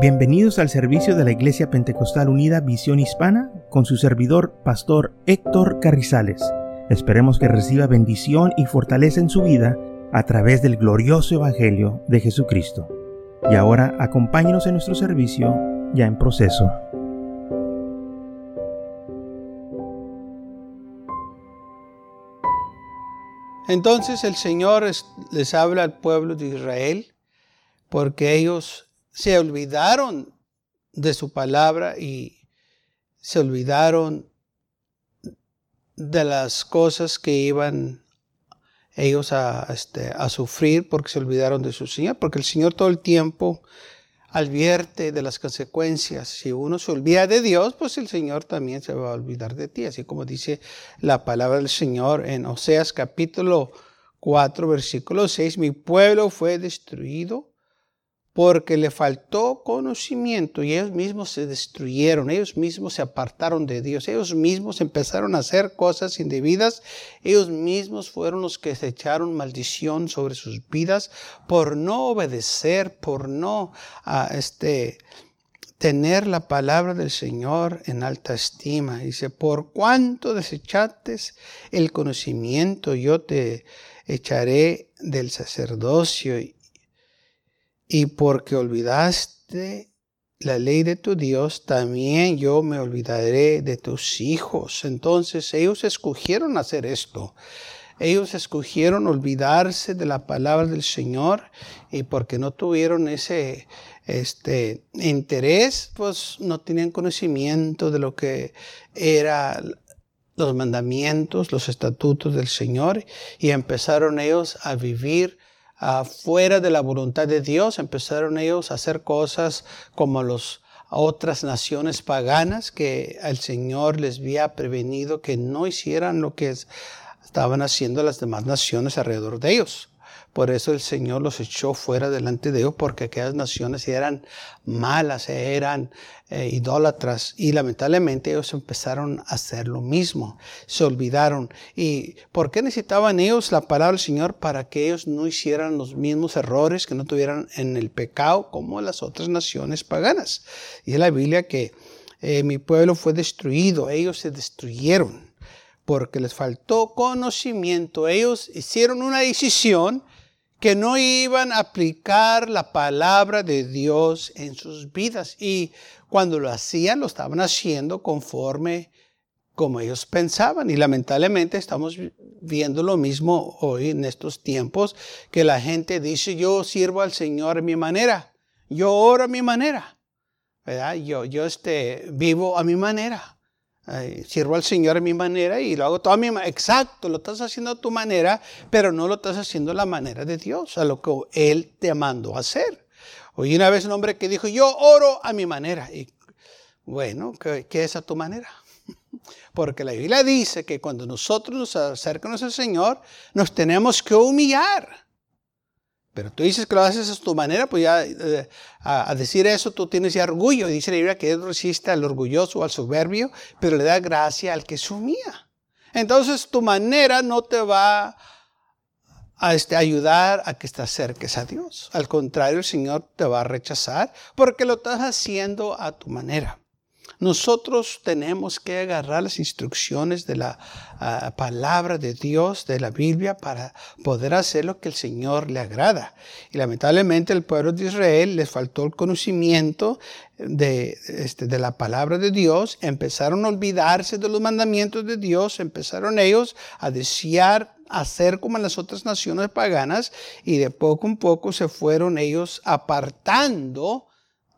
Bienvenidos al servicio de la Iglesia Pentecostal Unida Visión Hispana con su servidor, Pastor Héctor Carrizales. Esperemos que reciba bendición y fortaleza en su vida a través del glorioso Evangelio de Jesucristo. Y ahora acompáñenos en nuestro servicio ya en proceso. Entonces el Señor les habla al pueblo de Israel porque ellos se olvidaron de su palabra y se olvidaron de las cosas que iban ellos a, este, a sufrir porque se olvidaron de su Señor, porque el Señor todo el tiempo advierte de las consecuencias. Si uno se olvida de Dios, pues el Señor también se va a olvidar de ti, así como dice la palabra del Señor en Oseas capítulo 4, versículo 6, mi pueblo fue destruido porque le faltó conocimiento y ellos mismos se destruyeron, ellos mismos se apartaron de Dios, ellos mismos empezaron a hacer cosas indebidas, ellos mismos fueron los que se echaron maldición sobre sus vidas por no obedecer, por no ah, este, tener la palabra del Señor en alta estima. Dice, por cuanto desechates el conocimiento, yo te echaré del sacerdocio y porque olvidaste la ley de tu Dios, también yo me olvidaré de tus hijos. Entonces ellos escogieron hacer esto. Ellos escogieron olvidarse de la palabra del Señor y porque no tuvieron ese este interés, pues no tenían conocimiento de lo que eran los mandamientos, los estatutos del Señor y empezaron ellos a vivir fuera de la voluntad de Dios, empezaron ellos a hacer cosas como las otras naciones paganas que el Señor les había prevenido que no hicieran lo que estaban haciendo las demás naciones alrededor de ellos. Por eso el Señor los echó fuera delante de ellos, porque aquellas naciones eran malas, eran eh, idólatras, y lamentablemente ellos empezaron a hacer lo mismo, se olvidaron. ¿Y por qué necesitaban ellos la palabra del Señor? Para que ellos no hicieran los mismos errores, que no tuvieran en el pecado como las otras naciones paganas. Y es la Biblia que eh, mi pueblo fue destruido, ellos se destruyeron porque les faltó conocimiento. Ellos hicieron una decisión que no iban a aplicar la palabra de Dios en sus vidas. Y cuando lo hacían, lo estaban haciendo conforme como ellos pensaban. Y lamentablemente estamos viendo lo mismo hoy en estos tiempos, que la gente dice, yo sirvo al Señor a mi manera, yo oro a mi manera, ¿verdad? Yo, yo este, vivo a mi manera sirvo al Señor a mi manera y lo hago todo a mi manera. Exacto, lo estás haciendo a tu manera, pero no lo estás haciendo a la manera de Dios, a lo que Él te mandó hacer. Oí una vez un hombre que dijo, yo oro a mi manera. Y bueno, ¿qué, qué es a tu manera? Porque la Biblia dice que cuando nosotros nos acercamos al Señor, nos tenemos que humillar. Pero tú dices que lo haces a tu manera, pues ya eh, a, decir eso tú tienes ya orgullo. Dice la Biblia que Dios resiste al orgulloso o al soberbio, pero le da gracia al que sumía. Entonces tu manera no te va a este, ayudar a que te acerques a Dios. Al contrario, el Señor te va a rechazar porque lo estás haciendo a tu manera. Nosotros tenemos que agarrar las instrucciones de la ah, palabra de Dios, de la Biblia, para poder hacer lo que el Señor le agrada. Y lamentablemente el pueblo de Israel les faltó el conocimiento de, este, de la palabra de Dios, empezaron a olvidarse de los mandamientos de Dios, empezaron ellos a desear hacer como en las otras naciones paganas. Y de poco en poco se fueron ellos apartando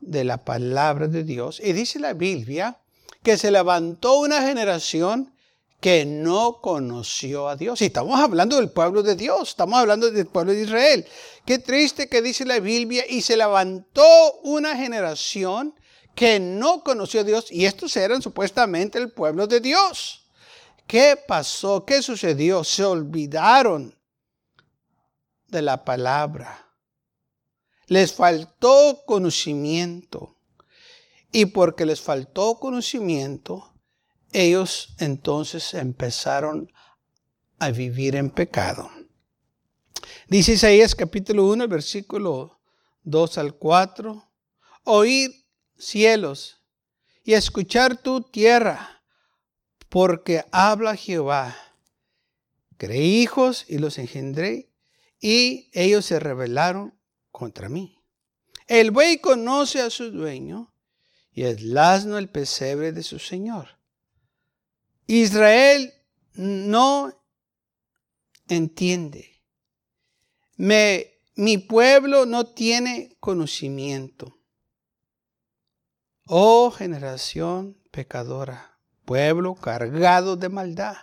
de la palabra de Dios. Y dice la Biblia que se levantó una generación que no conoció a Dios. Y estamos hablando del pueblo de Dios, estamos hablando del pueblo de Israel. Qué triste que dice la Biblia, y se levantó una generación que no conoció a Dios, y estos eran supuestamente el pueblo de Dios. ¿Qué pasó? ¿Qué sucedió? Se olvidaron de la palabra les faltó conocimiento. Y porque les faltó conocimiento, ellos entonces empezaron a vivir en pecado. Dice Isaías capítulo 1, versículo 2 al 4. oír cielos y escuchar tu tierra, porque habla Jehová. Creí hijos y los engendré, y ellos se rebelaron contra mí. El buey conoce a su dueño, y el asno el pesebre de su señor. Israel no entiende. Me, mi pueblo no tiene conocimiento. Oh generación pecadora, pueblo cargado de maldad,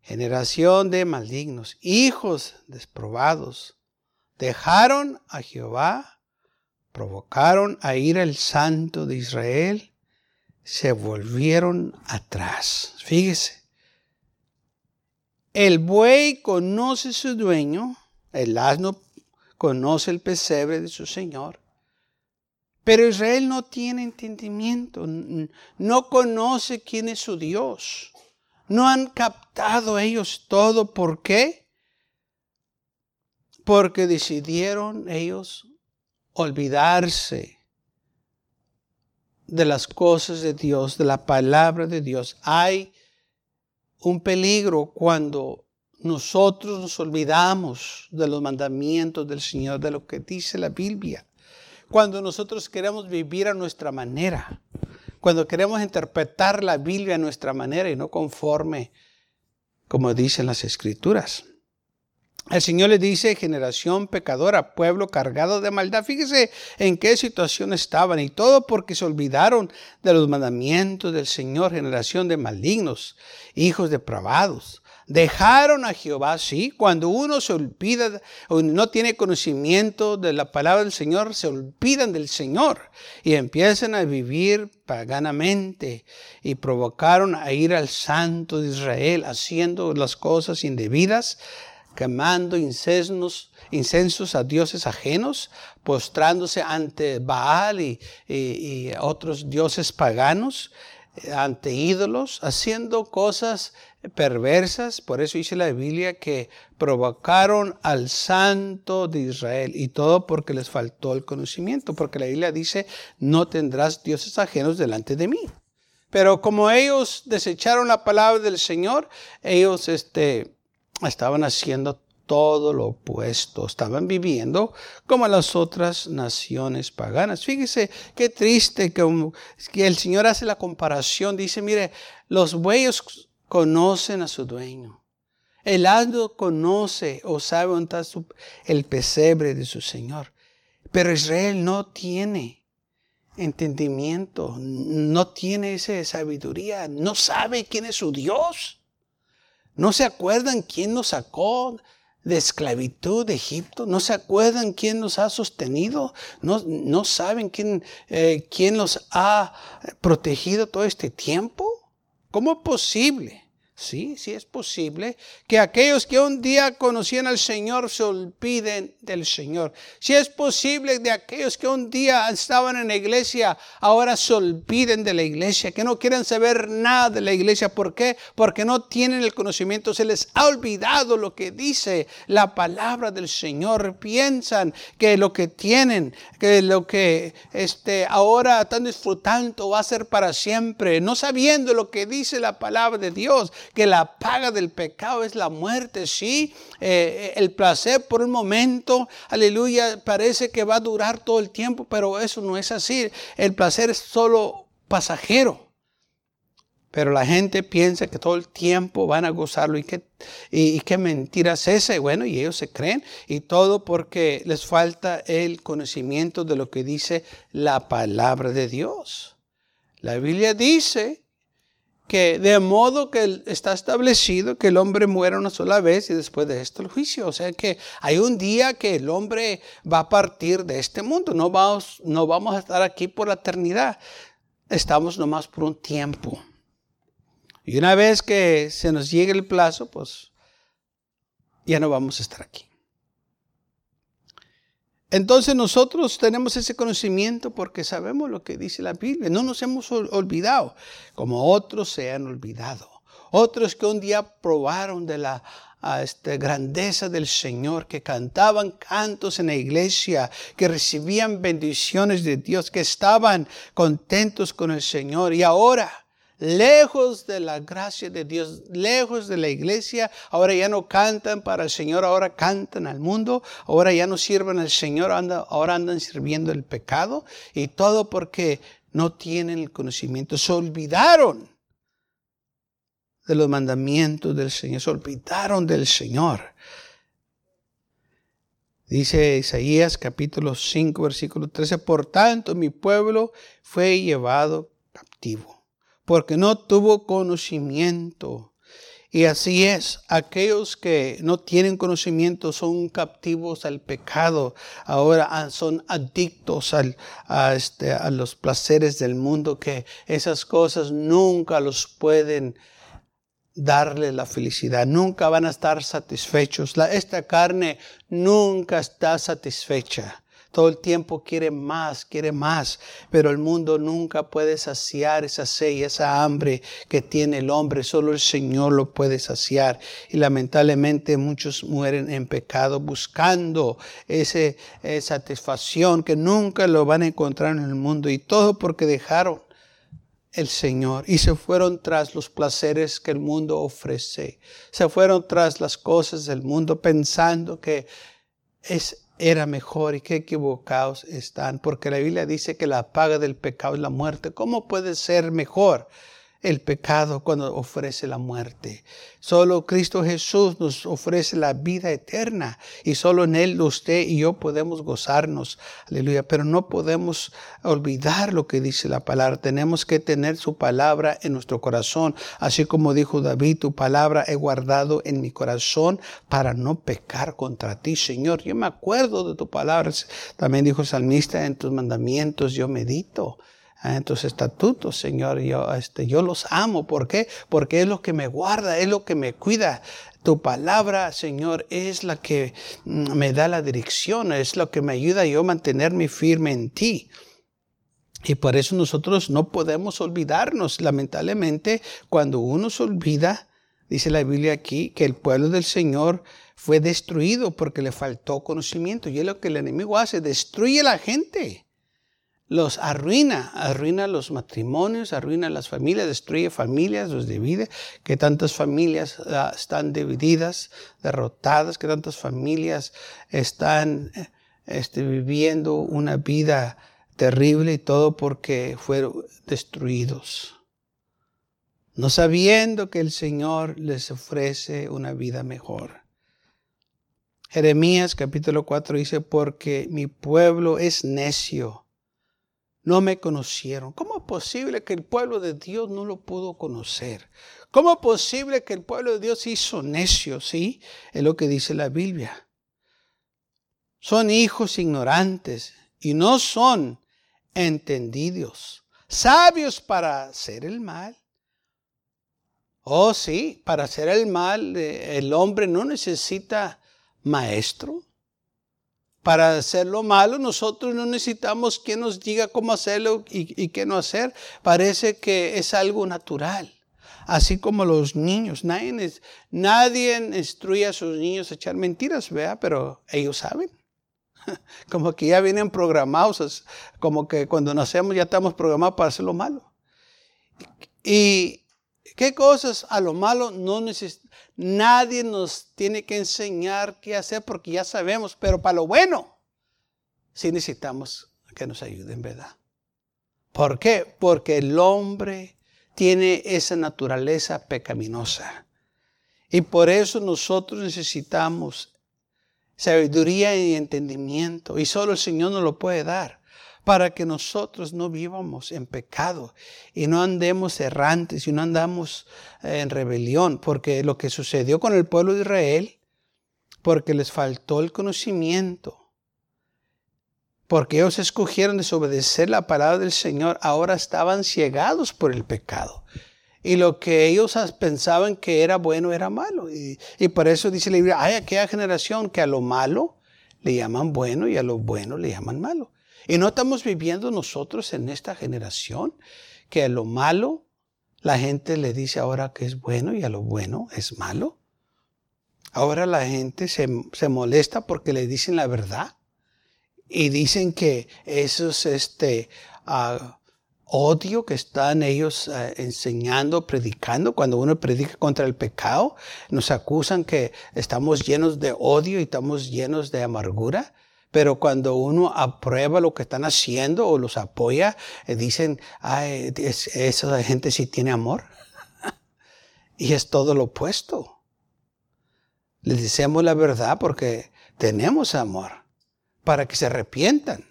generación de malignos, hijos desprobados, dejaron a Jehová, provocaron a ir al santo de Israel, se volvieron atrás. Fíjese, el buey conoce su dueño, el asno conoce el pesebre de su señor, pero Israel no tiene entendimiento, no conoce quién es su Dios. No han captado ellos todo. ¿Por qué? Porque decidieron ellos olvidarse de las cosas de Dios, de la palabra de Dios. Hay un peligro cuando nosotros nos olvidamos de los mandamientos del Señor, de lo que dice la Biblia cuando nosotros queremos vivir a nuestra manera, cuando queremos interpretar la Biblia a nuestra manera y no conforme como dicen las escrituras. El Señor le dice, generación pecadora, pueblo cargado de maldad. Fíjese en qué situación estaban y todo porque se olvidaron de los mandamientos del Señor, generación de malignos, hijos depravados. Dejaron a Jehová, sí. Cuando uno se olvida o no tiene conocimiento de la palabra del Señor, se olvidan del Señor y empiezan a vivir paganamente y provocaron a ir al Santo de Israel haciendo las cosas indebidas, quemando incensos, a dioses ajenos, postrándose ante Baal y, y otros dioses paganos ante ídolos, haciendo cosas perversas. Por eso dice la Biblia que provocaron al santo de Israel y todo porque les faltó el conocimiento, porque la Biblia dice, no tendrás dioses ajenos delante de mí. Pero como ellos desecharon la palabra del Señor, ellos este, estaban haciendo todo lo opuesto. Estaban viviendo como las otras naciones paganas. Fíjese qué triste que, que el Señor hace la comparación. Dice, mire, los bueyes conocen a su dueño. El asno conoce o sabe dónde está el pesebre de su Señor. Pero Israel no tiene entendimiento, no tiene esa sabiduría, no sabe quién es su Dios. No se acuerdan quién nos sacó de esclavitud de Egipto? ¿No se acuerdan quién nos ha sostenido? ¿No, no saben quién, eh, quién los ha protegido todo este tiempo? ¿Cómo es posible? Sí, sí es posible que aquellos que un día conocían al Señor se olviden del Señor. Si es posible de aquellos que un día estaban en la iglesia, ahora se olviden de la iglesia, que no quieren saber nada de la iglesia. ¿Por qué? Porque no tienen el conocimiento, se les ha olvidado lo que dice la palabra del Señor. Piensan que lo que tienen, que lo que este, ahora están disfrutando va a ser para siempre, no sabiendo lo que dice la palabra de Dios que la paga del pecado es la muerte, sí, eh, el placer por un momento, aleluya, parece que va a durar todo el tiempo, pero eso no es así, el placer es solo pasajero. Pero la gente piensa que todo el tiempo van a gozarlo y y, qué mentira es esa. Bueno, y ellos se creen y todo porque les falta el conocimiento de lo que dice la palabra de Dios. La Biblia dice que de modo que está establecido que el hombre muera una sola vez y después de esto el juicio. O sea que hay un día que el hombre va a partir de este mundo. No vamos, no vamos a estar aquí por la eternidad. Estamos nomás por un tiempo. Y una vez que se nos llegue el plazo, pues ya no vamos a estar aquí. Entonces nosotros tenemos ese conocimiento porque sabemos lo que dice la Biblia. No nos hemos olvidado, como otros se han olvidado. Otros que un día probaron de la a esta grandeza del Señor, que cantaban cantos en la iglesia, que recibían bendiciones de Dios, que estaban contentos con el Señor. Y ahora, lejos de la gracia de Dios, lejos de la iglesia, ahora ya no cantan para el Señor, ahora cantan al mundo, ahora ya no sirven al Señor, ahora andan sirviendo el pecado. Y todo porque no tienen el conocimiento, se olvidaron de los mandamientos del Señor, se olvidaron del Señor. Dice Isaías capítulo 5, versículo 13, por tanto mi pueblo fue llevado captivo, porque no tuvo conocimiento y así es, aquellos que no tienen conocimiento son captivos al pecado, ahora son adictos este, a los placeres del mundo, que esas cosas nunca los pueden darle la felicidad, nunca van a estar satisfechos. Esta carne nunca está satisfecha. Todo el tiempo quiere más, quiere más, pero el mundo nunca puede saciar esa sed esa hambre que tiene el hombre. Solo el Señor lo puede saciar. Y lamentablemente muchos mueren en pecado buscando esa eh, satisfacción que nunca lo van a encontrar en el mundo. Y todo porque dejaron el Señor y se fueron tras los placeres que el mundo ofrece. Se fueron tras las cosas del mundo pensando que es era mejor y qué equivocados están, porque la Biblia dice que la paga del pecado es la muerte. ¿Cómo puede ser mejor? El pecado cuando ofrece la muerte. Solo Cristo Jesús nos ofrece la vida eterna y solo en Él usted y yo podemos gozarnos. Aleluya. Pero no podemos olvidar lo que dice la palabra. Tenemos que tener su palabra en nuestro corazón. Así como dijo David, tu palabra he guardado en mi corazón para no pecar contra ti, Señor. Yo me acuerdo de tu palabra. También dijo salmista, en tus mandamientos yo medito en tus estatutos, Señor. Yo, este, yo los amo. ¿Por qué? Porque es lo que me guarda, es lo que me cuida. Tu palabra, Señor, es la que mm, me da la dirección, es lo que me ayuda yo a mantenerme firme en ti. Y por eso nosotros no podemos olvidarnos. Lamentablemente, cuando uno se olvida, dice la Biblia aquí, que el pueblo del Señor fue destruido porque le faltó conocimiento. Y es lo que el enemigo hace, destruye a la gente los arruina, arruina los matrimonios, arruina las familias, destruye familias, los divide, que tantas familias ah, están divididas, derrotadas, que tantas familias están viviendo una vida terrible y todo porque fueron destruidos, no sabiendo que el Señor les ofrece una vida mejor. Jeremías capítulo 4 dice, porque mi pueblo es necio no me conocieron. ¿Cómo es posible que el pueblo de Dios no lo pudo conocer? ¿Cómo es posible que el pueblo de Dios hizo necio? Sí, es lo que dice la Biblia. Son hijos ignorantes y no son entendidos, sabios para hacer el mal. Oh, sí, para hacer el mal eh, el hombre no necesita maestro. Para hacer lo malo, nosotros no necesitamos quien nos diga cómo hacerlo y, qué no hacer. Parece que es algo natural. Así como los niños. Nadie, instruye a sus niños a echar mentiras, vea, pero ellos saben. Como que ya vienen programados, como que cuando nacemos ya estamos programados para hacer lo malo. Y qué cosas a lo malo no necesitamos Nadie nos tiene que enseñar qué hacer porque ya sabemos, pero para lo bueno sí necesitamos que nos ayuden, ¿verdad? ¿Por qué? Porque el hombre tiene esa naturaleza pecaminosa. Y por eso nosotros necesitamos sabiduría y entendimiento. Y solo el Señor nos lo puede dar para que nosotros no vivamos en pecado y no andemos errantes y no andamos eh, en rebelión, porque lo que sucedió con el pueblo de Israel, porque les faltó el conocimiento, porque ellos escogieron desobedecer la palabra del Señor, ahora estaban ciegados por el pecado. Y lo que ellos pensaban que era bueno era malo. Y, por eso dice la Biblia, hay aquella generación que a lo malo le llaman bueno y a lo bueno le llaman malo. Y no estamos viviendo nosotros en esta generación que a lo malo la gente le dice ahora que es bueno y a lo bueno es malo. Ahora la gente se, molesta porque le dicen la verdad y dicen que eso es este ah, odio que están ellos ah, enseñando, predicando. Cuando uno predica contra el pecado, nos acusan que estamos llenos de odio y estamos llenos de amargura. Pero cuando uno aprueba lo que están haciendo o los apoya, eh, dicen, Ay, esa gente sí tiene amor. y es todo lo opuesto. Les decimos la verdad porque tenemos amor, para que se arrepientan,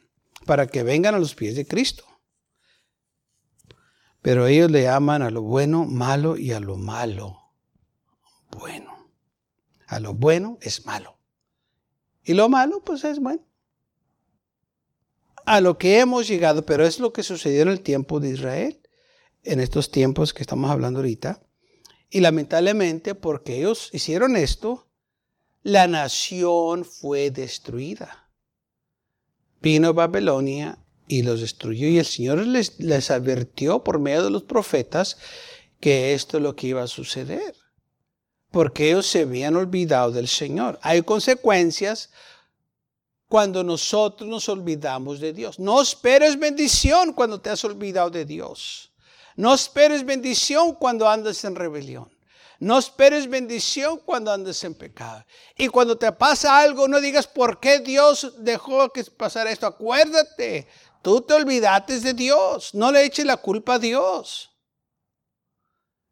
para que vengan a los pies de Cristo. Pero ellos le aman a lo bueno malo y a lo malo bueno. A lo bueno es malo. Y lo malo pues es bueno. A lo que hemos llegado, pero es lo que sucedió en el tiempo de Israel, en estos tiempos que estamos hablando ahorita. Y lamentablemente porque ellos hicieron esto, la nación fue destruida. Vino Babilonia y los destruyó y el Señor les, les advirtió por medio de los profetas que esto es lo que iba a suceder. Porque ellos se habían olvidado del Señor. Hay consecuencias cuando nosotros nos olvidamos de Dios. No esperes bendición cuando te has olvidado de Dios. No esperes bendición cuando andas en rebelión. No esperes bendición cuando andes en pecado. Y cuando te pasa algo, no digas por qué Dios dejó que pasara esto. Acuérdate, tú te olvidaste de Dios. No le eches la culpa a Dios.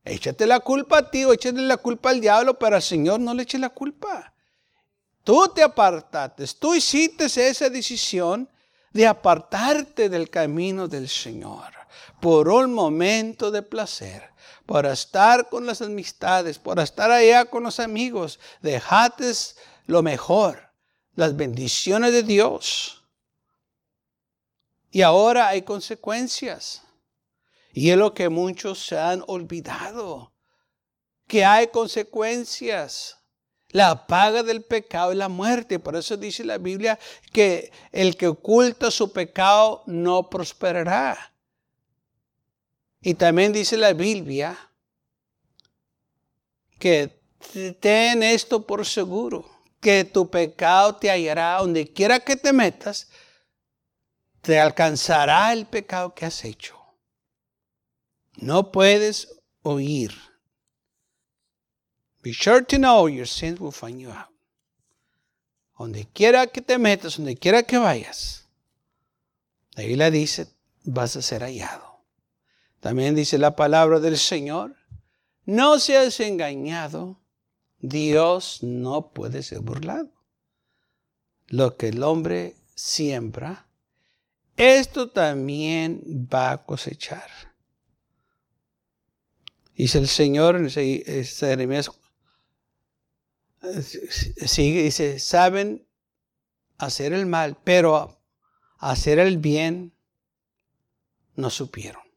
Échate la culpa a ti o échate la culpa al diablo, pero al Señor no le eches la culpa. Tú te apartaste, tú hiciste esa decisión de apartarte del camino del Señor por un momento de placer para estar con las amistades, para estar allá con los amigos. Dejate lo mejor, las bendiciones de Dios. Y ahora hay consecuencias. Y es lo que muchos se han olvidado, que hay consecuencias. La paga del pecado es la muerte. Por eso dice la Biblia que el que oculta su pecado no prosperará. Y también dice la Biblia que ten esto por seguro, que tu pecado te hallará donde quiera que te metas, te alcanzará el pecado que has hecho. No puedes oír. Be sure to know your sins will find you out. Donde quiera que te metas, donde quiera que vayas, la Biblia dice, vas a ser hallado. También dice la palabra del Señor, no seas engañado, Dios no puede ser burlado. Lo que el hombre siembra, esto también va a cosechar. Dice el Señor en Jeremías, sigue, dice, saben hacer el mal, pero hacer el bien no supieron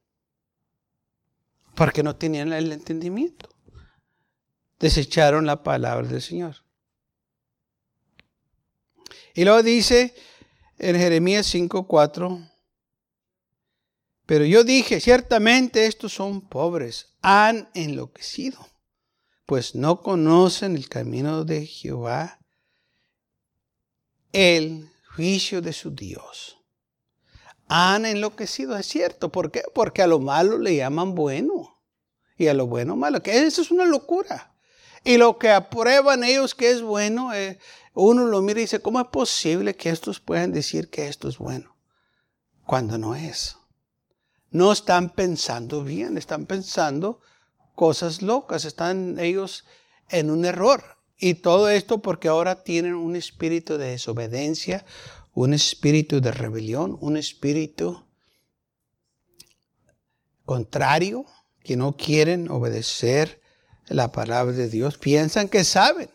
porque no tenían el entendimiento. Desecharon la palabra del Señor. Y luego dice en Jeremías 5:4, pero yo dije, ciertamente estos son pobres, han enloquecido, pues no conocen el camino de Jehová, el juicio de su Dios han enloquecido, es cierto. ¿Por qué? Porque a lo malo le llaman bueno y a lo bueno malo. Que eso es una locura. Y lo que aprueban ellos que es bueno, eh, uno lo mira y dice, ¿cómo es posible que estos puedan decir que esto es bueno? Cuando no es. No están pensando bien, están pensando cosas locas, están ellos en un error. Y todo esto porque ahora tienen un espíritu de desobediencia, un espíritu de rebelión, un espíritu contrario, que no quieren obedecer la palabra de Dios. Piensan que saben,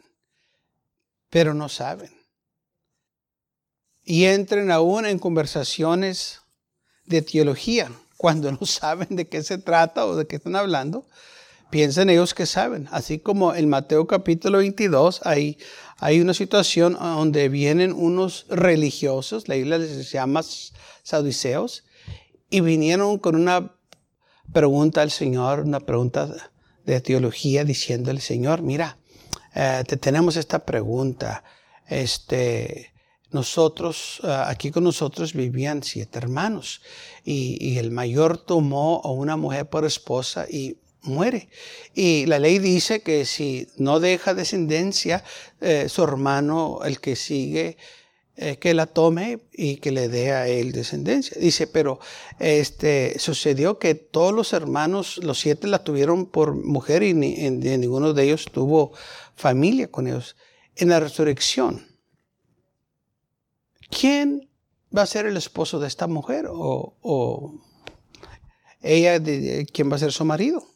pero no saben. Y entran aún en conversaciones de teología cuando no saben de qué se trata o de qué están hablando. Piensan ellos que saben. Así como en Mateo capítulo 22 hay hay una situación donde vienen unos religiosos, la Biblia les llama saduceos, y vinieron con una pregunta al Señor, una pregunta de teología, diciéndole, Señor, mira, eh, te tenemos esta pregunta. Este, nosotros, ah, aquí con nosotros vivían siete hermanos y, el mayor tomó a una mujer por esposa y muere. Y la ley dice que si no deja descendencia, eh, su hermano, el que sigue, eh, que la tome y que le dé a él descendencia. Dice, pero este, sucedió que todos los hermanos, los siete la tuvieron por mujer y ninguno de ellos tuvo familia con ellos. En la resurrección, ¿quién va a ser el esposo de esta mujer? ¿O, ella, de, quién va a ser su marido?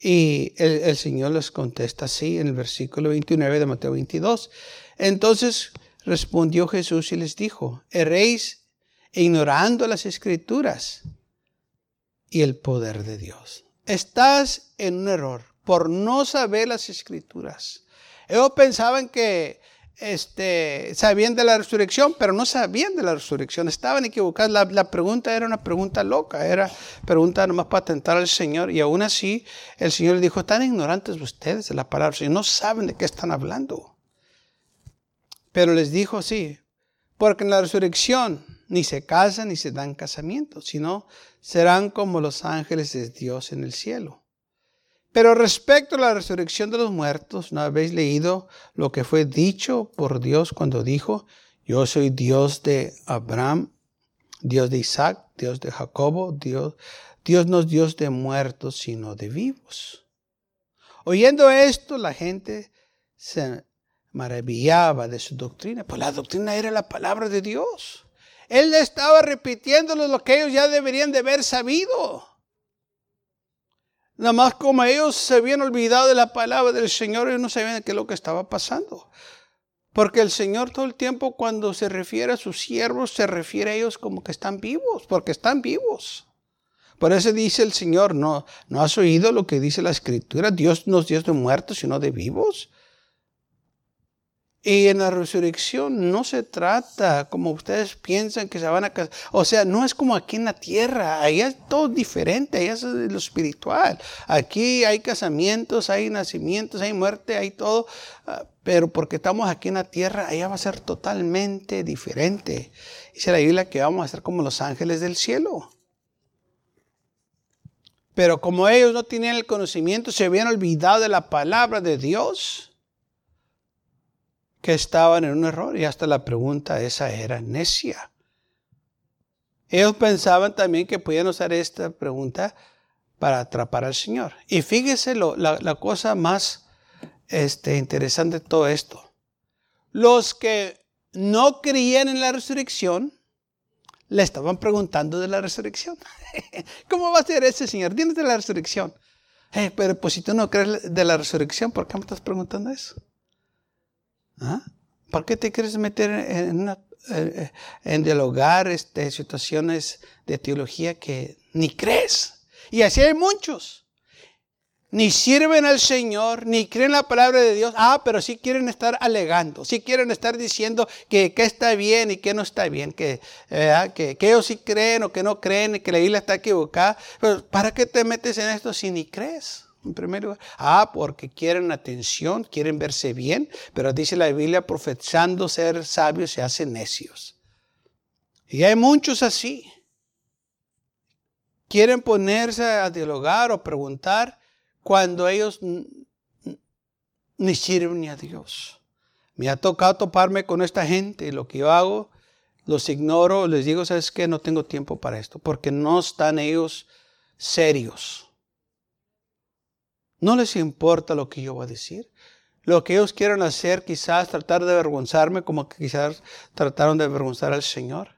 Y el, Señor les contesta así en el versículo 29 de Mateo 22. Entonces respondió Jesús y les dijo, erréis ignorando las escrituras y el poder de Dios. Estás en un error por no saber las escrituras. Ellos pensaban que este, sabían de la resurrección, pero no sabían de la resurrección. Estaban equivocados. La, pregunta era una pregunta loca, era pregunta nomás para tentar al Señor. Y aún así, el Señor le dijo, están ignorantes ustedes de la palabra no saben de qué están hablando. Pero les dijo, sí, porque en la resurrección ni se casan ni se dan casamientos, sino serán como los ángeles de Dios en el cielo. Pero respecto a la resurrección de los muertos, ¿no habéis leído lo que fue dicho por Dios cuando dijo, yo soy Dios de Abraham, Dios de Isaac, Dios de Jacobo, Dios, Dios no es Dios de muertos, sino de vivos? Oyendo esto, la gente se maravillaba de su doctrina, pues la doctrina era la palabra de Dios. Él estaba repitiéndole lo que ellos ya deberían de haber sabido. Nada más como ellos se habían olvidado de la palabra del Señor, ellos no sabían qué es lo que estaba pasando. Porque el Señor todo el tiempo cuando se refiere a sus siervos, se refiere a ellos como que están vivos, porque están vivos. Por eso dice el Señor, no, ¿no has oído lo que dice la Escritura? Dios no es Dios de muertos, sino de vivos. Y en la resurrección no se trata como ustedes piensan que se van a casar. O sea, no es como aquí en la tierra. Allá es todo diferente. Allá es lo espiritual. Aquí hay casamientos, hay nacimientos, hay muerte, hay todo. Ah, pero porque estamos aquí en la tierra, allá va a ser totalmente diferente. Dice la Biblia que vamos a ser como los ángeles del cielo. Pero como ellos no tenían el conocimiento, se habían olvidado de la palabra de Dios que estaban en un error y hasta la pregunta esa era necia. Ellos pensaban también que podían usar esta pregunta para atrapar al Señor. Y fíjese la, cosa más este, interesante de todo esto. Los que no creían en la resurrección le estaban preguntando de la resurrección. ¿Cómo va a ser ese Señor? Dinos de la resurrección. Eh, pero pues si tú no crees de la resurrección, ¿por qué me estás preguntando eso? ¿Ah? ¿Por qué te quieres meter en, eh, en dialogar este, situaciones de teología que ni crees? Y así hay muchos. Ni sirven al Señor, ni creen la palabra de Dios. Ah, pero sí quieren estar alegando, sí quieren estar diciendo que, está bien y que no está bien, que, que, que, ellos sí creen o que no creen, que la Biblia está equivocada. Pero ¿para qué te metes en esto si ni crees? En primer lugar? Ah, porque quieren atención, quieren verse bien, pero dice la Biblia, profetizando ser sabios se hacen necios. Y hay muchos así. Quieren ponerse a dialogar o preguntar cuando ellos ni sirven ni a Dios. Me ha tocado toparme con esta gente lo que yo hago, los ignoro, les digo, ¿sabes qué? No tengo tiempo para esto, porque no están ellos serios. No les importa lo que yo voy a decir. Lo que ellos quieren hacer, quizás tratar de avergonzarme como que quizás trataron de avergonzar al Señor.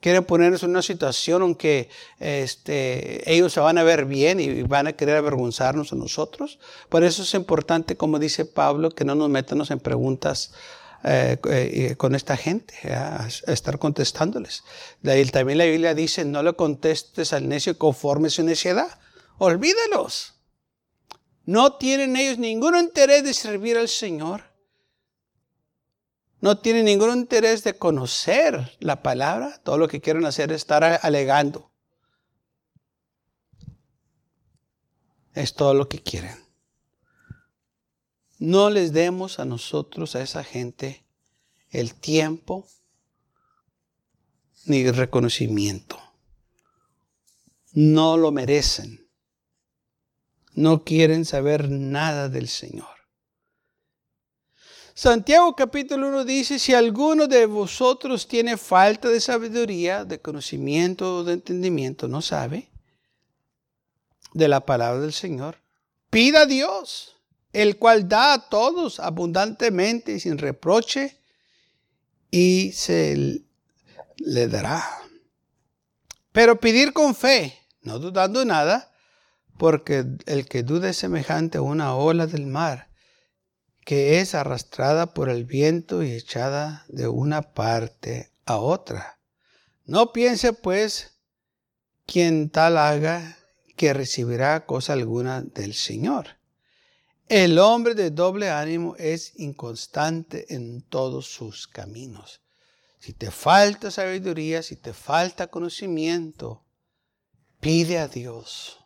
Quieren ponernos en una situación en que este, ellos se van a ver bien y van a querer avergonzarnos a nosotros. Por eso es importante, como dice Pablo, que no nos metamos en preguntas eh, eh, con esta gente, a, estar contestándoles. También la Biblia dice, no le contestes al necio conforme su necedad. Olvídelos. No tienen ellos ningún interés de servir al Señor. No tienen ningún interés de conocer la palabra. Todo lo que quieren hacer es estar alegando. Es todo lo que quieren. no les demos a nosotros, a esa gente, el tiempo ni el reconocimiento. No lo merecen. No quieren saber nada del Señor. Santiago capítulo 1 dice, si alguno de vosotros tiene falta de sabiduría, de conocimiento o de entendimiento, no sabe de la palabra del Señor, pida a Dios, el cual da a todos abundantemente y sin reproche, y se le dará. Pero pedir con fe, no dudando nada, porque el que duda es semejante a una ola del mar, que es arrastrada por el viento y echada de una parte a otra. No piense pues quien tal haga que recibirá cosa alguna del Señor. El hombre de doble ánimo es inconstante en todos sus caminos. Si te falta sabiduría, si te falta conocimiento, pide a Dios.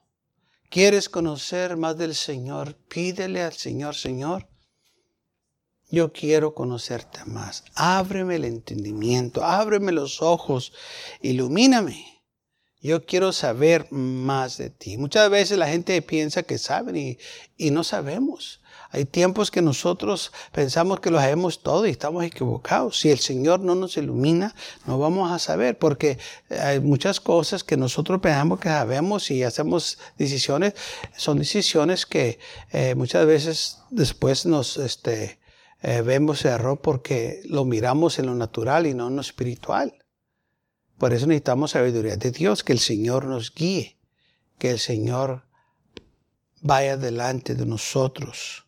¿Quieres conocer más del Señor? Pídele al Señor, Señor, yo quiero conocerte más. Ábreme el entendimiento, ábreme los ojos, ilumíname. Yo quiero saber más de ti. Muchas veces la gente piensa que saben y, y no sabemos. Hay tiempos que nosotros pensamos que lo sabemos todo y estamos equivocados. Si el Señor no nos ilumina, no vamos a saber, porque hay muchas cosas que nosotros pensamos que sabemos y hacemos decisiones, son decisiones que eh, muchas veces después nos, este, eh, vemos error porque lo miramos en lo natural y no en lo espiritual. Por eso necesitamos sabiduría de Dios, que el Señor nos guíe, que el Señor vaya delante de nosotros,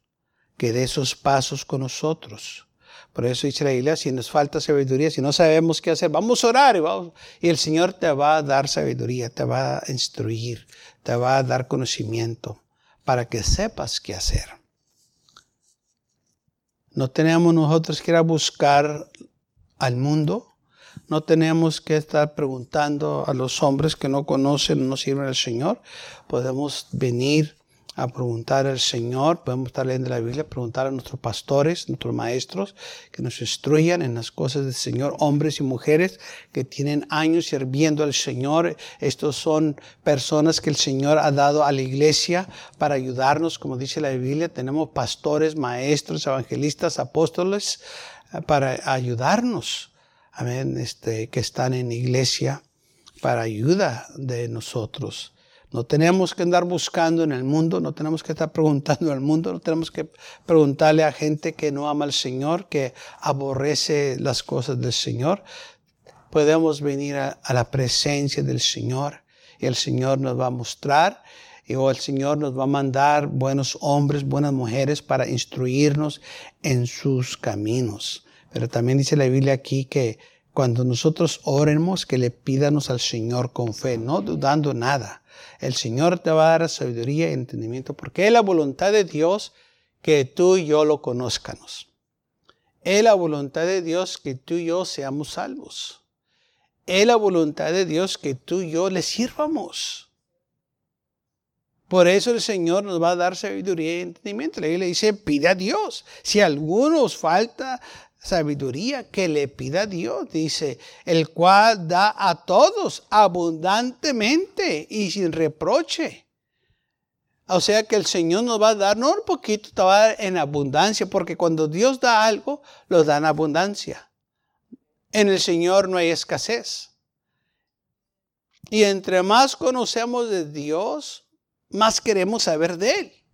que dé esos pasos con nosotros. Por eso dice la Biblia, si nos falta sabiduría, si no sabemos qué hacer, vamos a orar y, y el Señor te va a dar sabiduría, te va a instruir, te va a dar conocimiento para que sepas qué hacer. No tenemos nosotros que ir a buscar al mundo. No tenemos que estar preguntando a los hombres que no conocen, no sirven al Señor. Podemos venir a preguntar al Señor, podemos estar leyendo la Biblia, preguntar a nuestros pastores, nuestros maestros, que nos instruyan en las cosas del Señor, hombres y mujeres que tienen años sirviendo al Señor. Estos son personas que el Señor ha dado a la iglesia para ayudarnos, como dice la Biblia. Tenemos pastores, maestros, evangelistas, apóstoles, eh, para ayudarnos. Amén, este, que están en iglesia para ayuda de nosotros. No tenemos que andar buscando en el mundo, no tenemos que estar preguntando al mundo, no tenemos que preguntarle a gente que no ama al Señor, que aborrece las cosas del Señor. Podemos venir a, la presencia del Señor y el Señor nos va a mostrar y o el Señor nos va a mandar buenos hombres, buenas mujeres para instruirnos en sus caminos. Pero también dice la Biblia aquí que cuando nosotros oremos, que le pídanos al Señor con fe, no dudando nada el Señor te va a dar sabiduría y entendimiento porque es la voluntad de Dios que tú y yo lo conozcanos. Es la voluntad de Dios que tú y yo seamos salvos. Es la voluntad de Dios que tú y yo le sirvamos. Por eso el Señor nos va a dar sabiduría y entendimiento. La le dice, pide a Dios. Si a algunos falta sabiduría que le pida Dios, dice, el cual da a todos abundantemente y sin reproche. O sea que el Señor nos va a dar, no un poquito, te va en abundancia, porque cuando Dios da algo, lo da en abundancia. En el Señor no hay escasez. Y entre más conocemos de Dios, más queremos saber de Él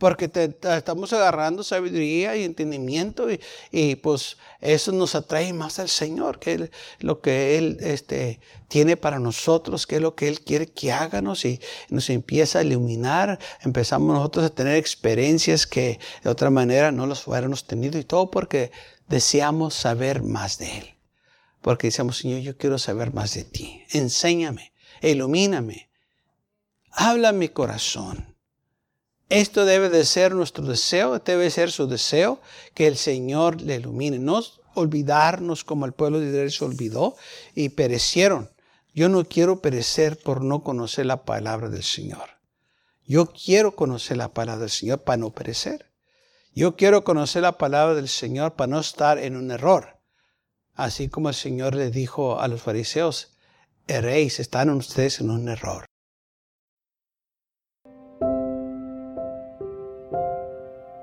porque estamos agarrando sabiduría y entendimiento y, pues eso nos atrae más al Señor, que lo que Él este, tiene para nosotros, que es lo que Él quiere que háganos y nos empieza a iluminar, empezamos nosotros a tener experiencias que de otra manera no las hubiéramos tenido y todo porque deseamos saber más de Él. Porque decimos, Señor, yo quiero saber más de ti. Enséñame, ilumíname, habla mi corazón. Esto debe de ser nuestro deseo, debe ser su deseo, que el Señor le ilumine. No olvidarnos como el pueblo de Israel se olvidó y perecieron. Yo no quiero perecer por no conocer la palabra del Señor. Yo quiero conocer la palabra del Señor para no perecer. Yo quiero conocer la palabra del Señor para no estar en un error. Así como el Señor le dijo a los fariseos, erréis, están ustedes en un error.